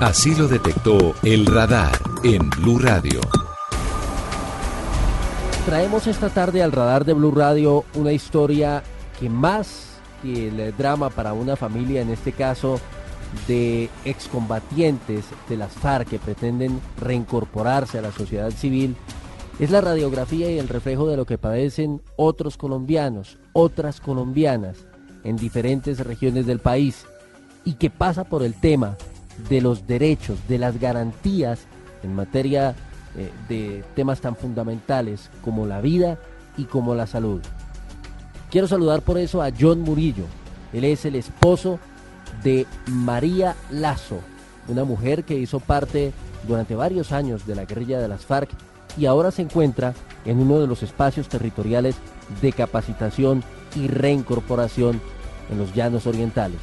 Así lo detectó el radar en Blue Radio. Traemos esta tarde al radar de Blue Radio una historia que más que el drama para una familia, en este caso, de excombatientes de las FARC que pretenden reincorporarse a la sociedad civil es la radiografía y el reflejo de lo que padecen otros colombianos, otras colombianas en diferentes regiones del país y que pasa por el tema de los derechos, de las garantías en materia eh, de temas tan fundamentales como la vida y como la salud. Quiero saludar por eso a John Murillo. Él es el esposo de María Lazo, una mujer que hizo parte durante varios años de la guerrilla de las FARC y ahora se encuentra en uno de los espacios territoriales de capacitación y reincorporación en los llanos orientales.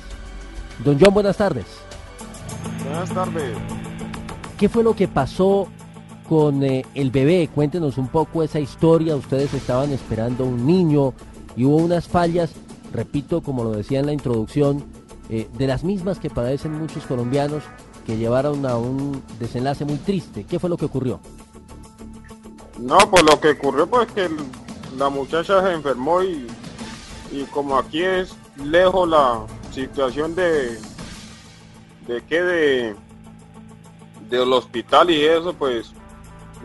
Don John, buenas tardes. Buenas tardes. ¿Qué fue lo que pasó con eh, el bebé? Cuéntenos un poco esa historia. Ustedes estaban esperando un niño y hubo unas fallas, repito, como lo decía en la introducción, eh, de las mismas que padecen muchos colombianos que llevaron a un desenlace muy triste. ¿Qué fue lo que ocurrió? No, pues lo que ocurrió pues que la muchacha se enfermó y, y como aquí es lejos la situación de de que de del hospital y eso pues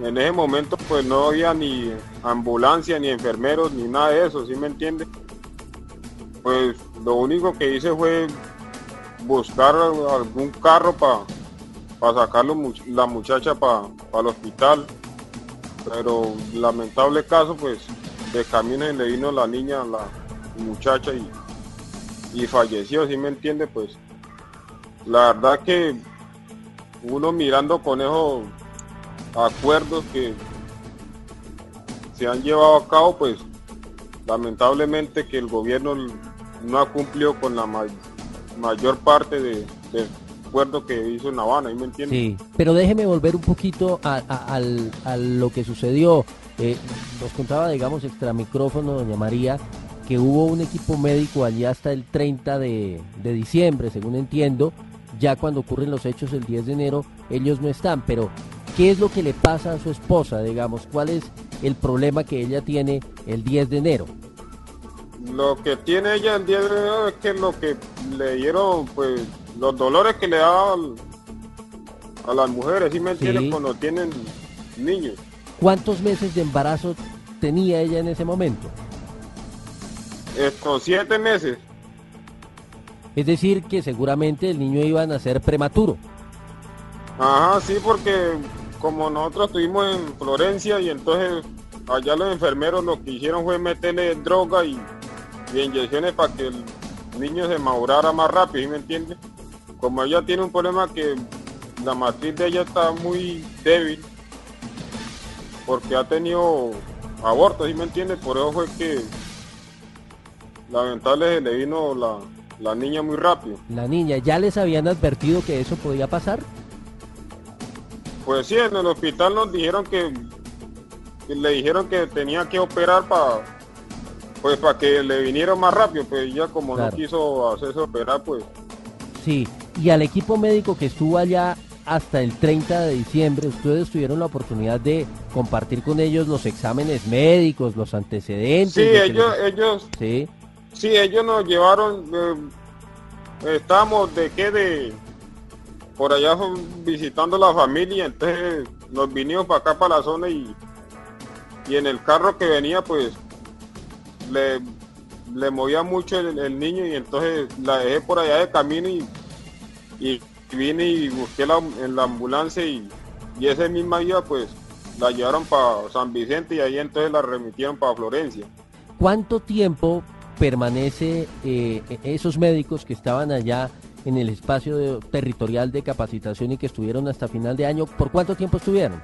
en ese momento pues no había ni ambulancia ni enfermeros ni nada de eso, ¿sí me entiende? Pues lo único que hice fue buscar algún carro para sacar la muchacha para el hospital. Pero lamentable caso, pues de camino le vino la niña, la muchacha y, y falleció, si me entiende? Pues la verdad que uno mirando con esos acuerdos que se han llevado a cabo, pues lamentablemente que el gobierno no ha cumplido con la mayor parte de, del acuerdo que hizo en Habana, ¿me entiendes? Sí, pero déjeme volver un poquito a, a, lo que sucedió. Eh, nos contaba, digamos, extra micrófono, doña María, que hubo un equipo médico allí hasta el 30 de, de diciembre, según entiendo. Ya cuando ocurren los hechos el 10 de enero, ellos no están, pero ¿qué es lo que le pasa a su esposa, digamos? ¿Cuál es el problema que ella tiene el 10 de enero? Lo que tiene ella el día de hoy es que lo que le dieron, pues, los dolores que le daban a las mujeres, ¿sí me entiendes? Cuando tienen niños. ¿Cuántos meses de embarazo tenía ella en ese momento? Estos siete meses. Es decir, que seguramente el niño iba a nacer prematuro. Ajá, sí, porque como nosotros estuvimos en Florencia y entonces allá los enfermeros lo que hicieron fue meterle droga y inyecciones para que el niño se madurara más rápido, ¿sí me entiende? Como ella tiene un problema que la matriz de ella está muy débil, porque ha tenido aborto, ¿sí me entiende? Por eso fue que lamentable le vino la, la niña muy rápido. La niña, ¿ya les habían advertido que eso podía pasar? Pues sí, en el hospital nos dijeron que, que le dijeron que tenía que operar para pues para que le vinieron más rápido, pues ya como no quiso hacerse operar, pues. Sí, y al equipo médico que estuvo allá hasta el 30 de diciembre, ustedes tuvieron la oportunidad de compartir con ellos los exámenes médicos, los antecedentes. Sí, ellos, ellos, sí. Sí, ellos nos llevaron, eh, estábamos de qué de, por allá visitando la familia, entonces nos vinimos para acá, para la zona y, y en el carro que venía, pues le, le movía mucho el, niño y entonces la dejé por allá de camino y, y vine y busqué la, en la ambulancia y, y ese misma día pues la llevaron para San Vicente y ahí entonces la remitieron para Florencia. ¿Cuánto tiempo permanece eh, esos médicos que estaban allá en el espacio de- territorial de capacitación y que estuvieron hasta final de año. ¿Por cuánto tiempo estuvieron?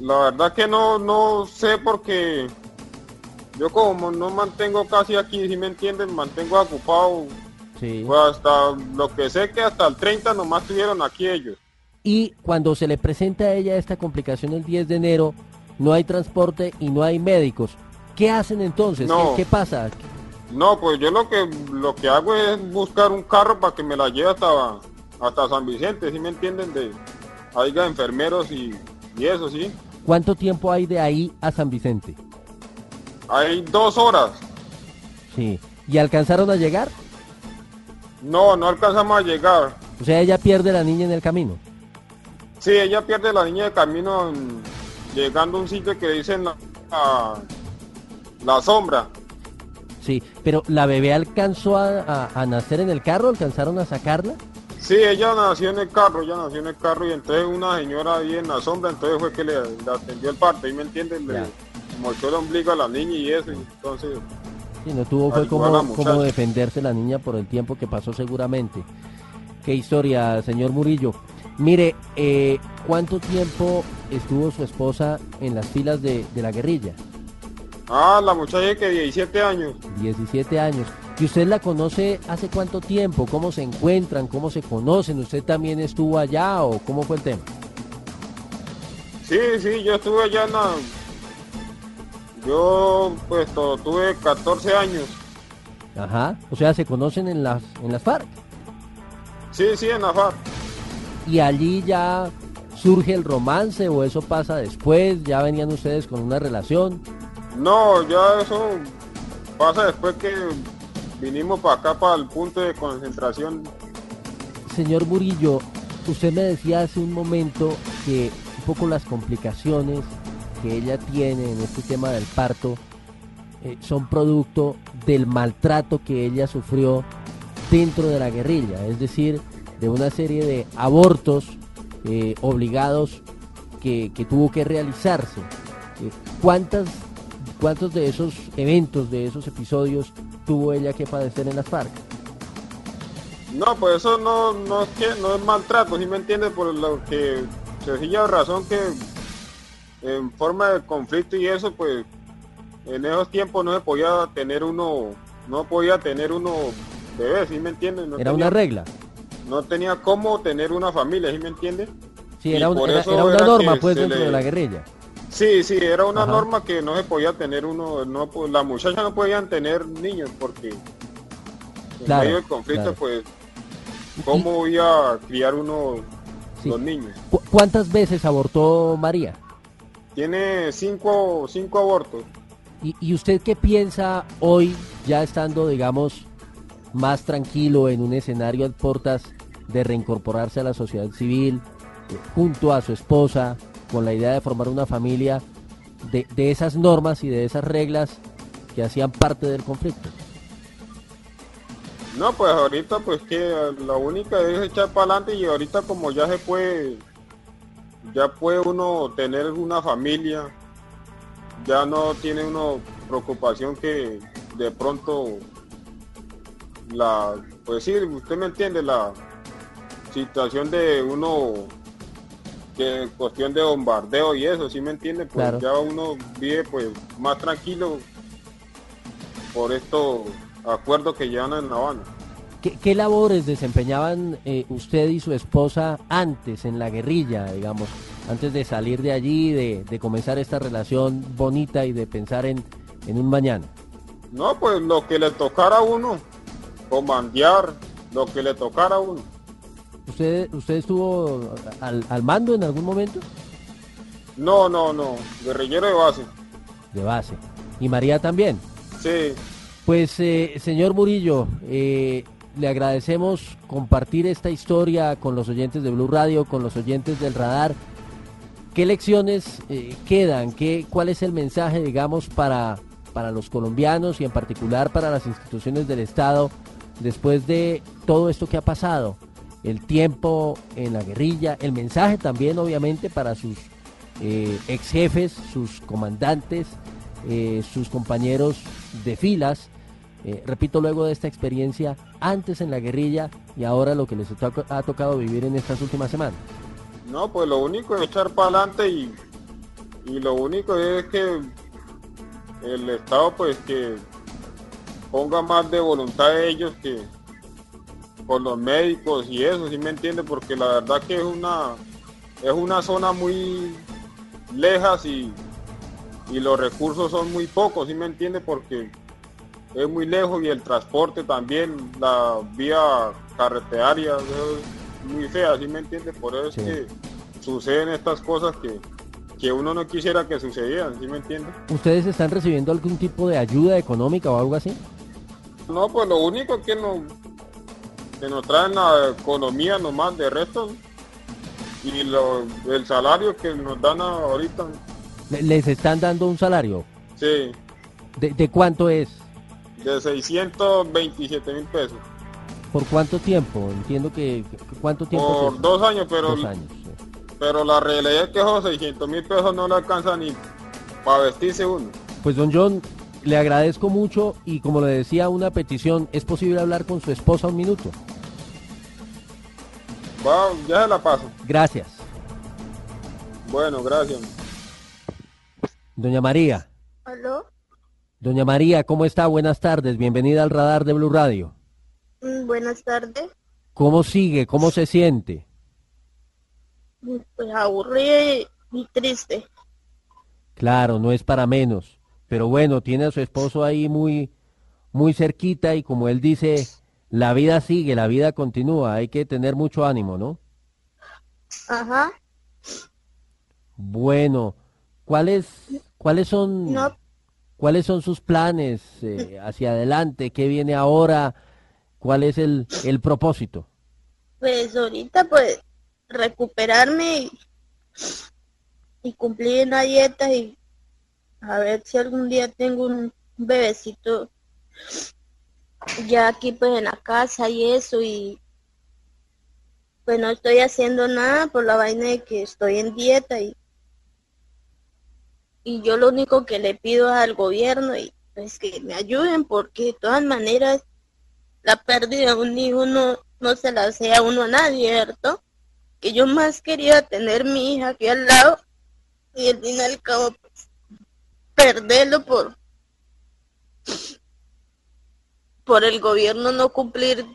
La verdad que no, no sé porque yo como no mantengo casi aquí, si me entienden, mantengo ocupado. Sí. Pues hasta lo que sé que hasta el 30 nomás estuvieron aquí ellos. Y cuando se le presenta a ella esta complicación el 10 de enero, no hay transporte y no hay médicos. ¿Qué hacen entonces? No. ¿Qué, qué pasa? No, pues yo lo que lo que hago es buscar un carro para que me la lleve hasta, hasta San Vicente, si me entienden? De haya enfermeros y, y eso, sí. ¿Cuánto tiempo hay de ahí a San Vicente? Hay dos horas. Sí. ¿Y alcanzaron a llegar? No, no alcanzamos a llegar. O sea, ella pierde la niña en el camino. Sí, ella pierde la niña de camino en- llegando a un sitio que dicen la, la, la sombra. Sí, pero ¿la bebé alcanzó a, a- a nacer en el carro? ¿Alcanzaron a sacarla? Sí, ella nació en el carro, ella nació en el carro y entonces una señora ahí en la sombra, entonces fue que le, le atendió el parto, ¿y me entiendes? Le Ya. mochó el ombligo a la niña y eso, y entonces... Sí, no tuvo fue como, como defenderse la niña por el tiempo que pasó seguramente. Qué historia, señor Murillo. Mire, eh, ¿cuánto tiempo estuvo su esposa en las filas de, de la guerrilla? Ah, la muchacha que 17 años. 17 años. ¿Y usted la conoce hace cuánto tiempo? ¿Cómo se encuentran? ¿Cómo se conocen? ¿Usted también estuvo allá o cómo fue el tema? Sí, sí, yo estuve allá en la... Yo, pues, tuve 14 años. Ajá. O sea, se conocen en las, en las FARC. Sí, sí, en la FARC. Y allí ya surge el romance o eso pasa después, ya venían ustedes con una relación. No, ya eso pasa después que vinimos para acá, para el punto de concentración. Señor Murillo, usted me decía hace un momento que un poco las complicaciones que ella tiene en este tema del parto eh, son producto del maltrato que ella sufrió dentro de la guerrilla, es decir, de una serie de abortos eh, obligados que, que tuvo que realizarse. Eh, ¿Cuántas, ¿Cuántos de esos eventos, de esos episodios tuvo ella que padecer en las FARC? No, pues eso no, no es que no es maltrato, ¿sí me entiendes? Por lo que sencilla razón que en forma de conflicto y eso, pues en esos tiempos no se podía tener uno, no podía tener uno bebé, ¿sí me entiendes? No Era tenía- una regla. No tenía cómo tener una familia, ¿sí me entiendes? Sí, era, un- por era- eso era una norma pues dentro le- de la guerrilla. Sí, sí, era una Ajá. norma que no se podía tener uno, no, pues, las muchachas no podían tener niños porque en Claro, medio del conflicto, claro. pues, ¿cómo iba a criar uno Sí. los niños? ¿Cu- ¿Cuántas veces abortó María? Tiene cinco, cinco abortos. ¿Y, y usted qué piensa hoy, ya estando, digamos, más tranquilo en un escenario a puertas de reincorporarse a la sociedad civil, eh, junto a su esposa, con la idea de formar una familia, de, de esas normas y de esas reglas que hacían parte del conflicto? No, pues ahorita pues que la única es echar para adelante y ahorita como ya se puede, ya puede uno tener una familia, ya no tiene uno preocupación que de pronto la, pues sí, usted me entiende, la situación de uno, que cuestión de bombardeo y eso, ¿sí me entiende? Pues Claro. ya uno vive pues más tranquilo por estos acuerdos que llevan en La Habana. ¿Qué, qué labores desempeñaban eh, usted y su esposa antes en la guerrilla, digamos, antes de salir de allí, de, de comenzar esta relación bonita y de pensar en, en un mañana? No, pues lo que le tocara a uno, comandear, lo que le tocara a uno. ¿Usted, usted estuvo al, al mando en algún momento? No, no, no, guerrillero de base. De base. ¿Y María también? Sí, Pues, eh, señor Murillo, eh, le agradecemos compartir esta historia con los oyentes de Blue Radio, con los oyentes del radar. ¿Qué lecciones eh, quedan? ¿Qué, ¿Cuál es el mensaje, digamos, para, para los colombianos y en particular para las instituciones del Estado después de todo esto que ha pasado? El tiempo en la guerrilla, el mensaje también, obviamente, para sus eh, ex jefes, sus comandantes, eh, sus compañeros de filas, eh, repito, luego de esta experiencia antes en la guerrilla y ahora lo que les ha tocado vivir en estas últimas semanas? No, pues lo único es echar para adelante y, lo único es que el Estado pues que ponga más de voluntad de ellos que con los médicos y eso, ¿sí me entiende? Porque la verdad que es una es una zona muy lejas y, y los recursos son muy pocos, ¿sí me entiende? Porque es muy lejos y el transporte también, la vía carreteraria es muy fea, ¿sí me entiende? Por eso es que suceden estas cosas que, que uno no quisiera que sucedieran, ¿sí me entiende? ¿Ustedes están recibiendo algún tipo de ayuda económica o algo así? No, pues lo único que nos, que nos traen la economía nomás de resto y lo, el salario que nos dan ahorita. ¿Les están dando un salario? Sí. ¿De, cuánto es? De 627 mil pesos. ¿Por cuánto tiempo? Entiendo que... ¿Cuánto tiempo? Por dos años, pero... Dos años, Pero la realidad es que esos 600 mil pesos no le alcanza ni para vestirse uno. Pues don John, le agradezco mucho y como le decía, una petición, ¿es posible hablar con su esposa un minuto? ya se la paso. Gracias. Bueno, gracias. Doña María. ¿Aló? Doña María, ¿cómo está? Buenas tardes. Bienvenida al radar de Blue Radio. Mm, buenas tardes. ¿Cómo sigue? ¿Cómo se siente? Pues aburrida y triste. Claro, no es para menos. Pero bueno, tiene a su esposo ahí muy, muy cerquita y como él dice, la vida sigue, la vida continúa, hay que tener mucho ánimo, ¿no? Ajá. Bueno, ¿cuáles, cuáles son, cuáles son sus planes eh, hacia adelante? ¿Qué viene ahora? ¿Cuál es el, el propósito? Pues ahorita, pues, recuperarme y, y cumplir una dieta y a ver si algún día tengo un bebecito ya aquí pues en la casa y eso y pues no estoy haciendo nada por la vaina de que estoy en dieta y y yo lo único que le pido al gobierno y pues que me ayuden porque de todas maneras la pérdida de un hijo no, no se la sea uno a nadie, ¿cierto? Que yo más quería tener mi hija aquí al lado y al fin y al cabo perderlo por por el gobierno no cumplir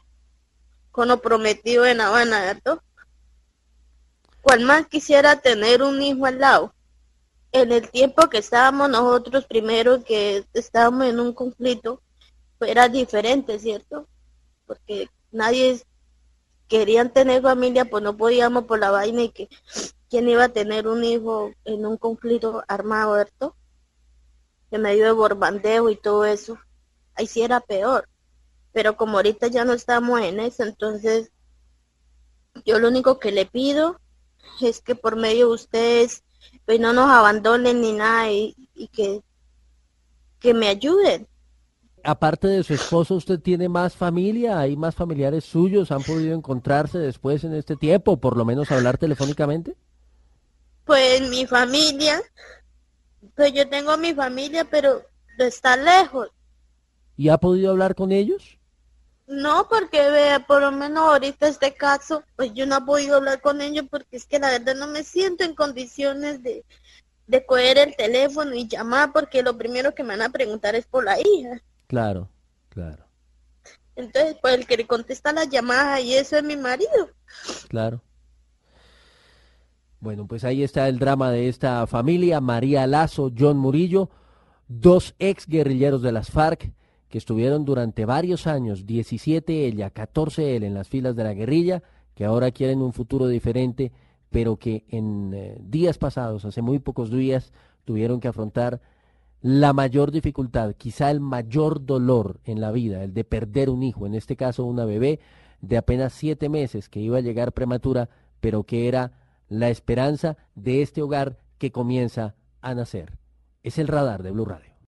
con lo prometido en Habana, ¿cierto? ¿Cuál más quisiera tener un hijo al lado? En el tiempo que estábamos nosotros primero, que estábamos en un conflicto, era diferente, ¿cierto? Porque nadie querían tener familia, pues no podíamos por la vaina y que quién iba a tener un hijo en un conflicto armado, ¿cierto? En medio de borbandeo y todo eso. Ahí sí era peor pero como ahorita ya no estamos en eso, entonces yo lo único que le pido es que por medio de ustedes pues no nos abandonen ni nada y, que, que me ayuden. Aparte de su esposo, ¿usted tiene más familia? ¿Hay más familiares suyos? ¿Han podido encontrarse después en este tiempo? ¿Por lo menos hablar telefónicamente? Pues mi familia, pues yo tengo mi familia, pero está lejos. ¿Y ha podido hablar con ellos? No, porque vea, por lo menos ahorita este caso, pues yo no he podido hablar con ellos porque es que la verdad no me siento en condiciones de, de coger el teléfono y llamar porque lo primero que me van a preguntar es por la hija. Claro, claro. Entonces, pues el que le contesta la llamada y eso es mi marido. Claro. Bueno, pues ahí está el drama de esta familia, María Lazo, John Murillo, dos ex guerrilleros de las FARC que estuvieron durante varios años, 17 ella, 14 él, en las filas de la guerrilla, que ahora quieren un futuro diferente, pero que en eh, días pasados, hace muy pocos días, tuvieron que afrontar la mayor dificultad, quizá el mayor dolor en la vida, el de perder un hijo, en este caso una bebé de apenas siete meses que iba a llegar prematura, pero que era la esperanza de este hogar que comienza a nacer. Es el radar de Blue Radio.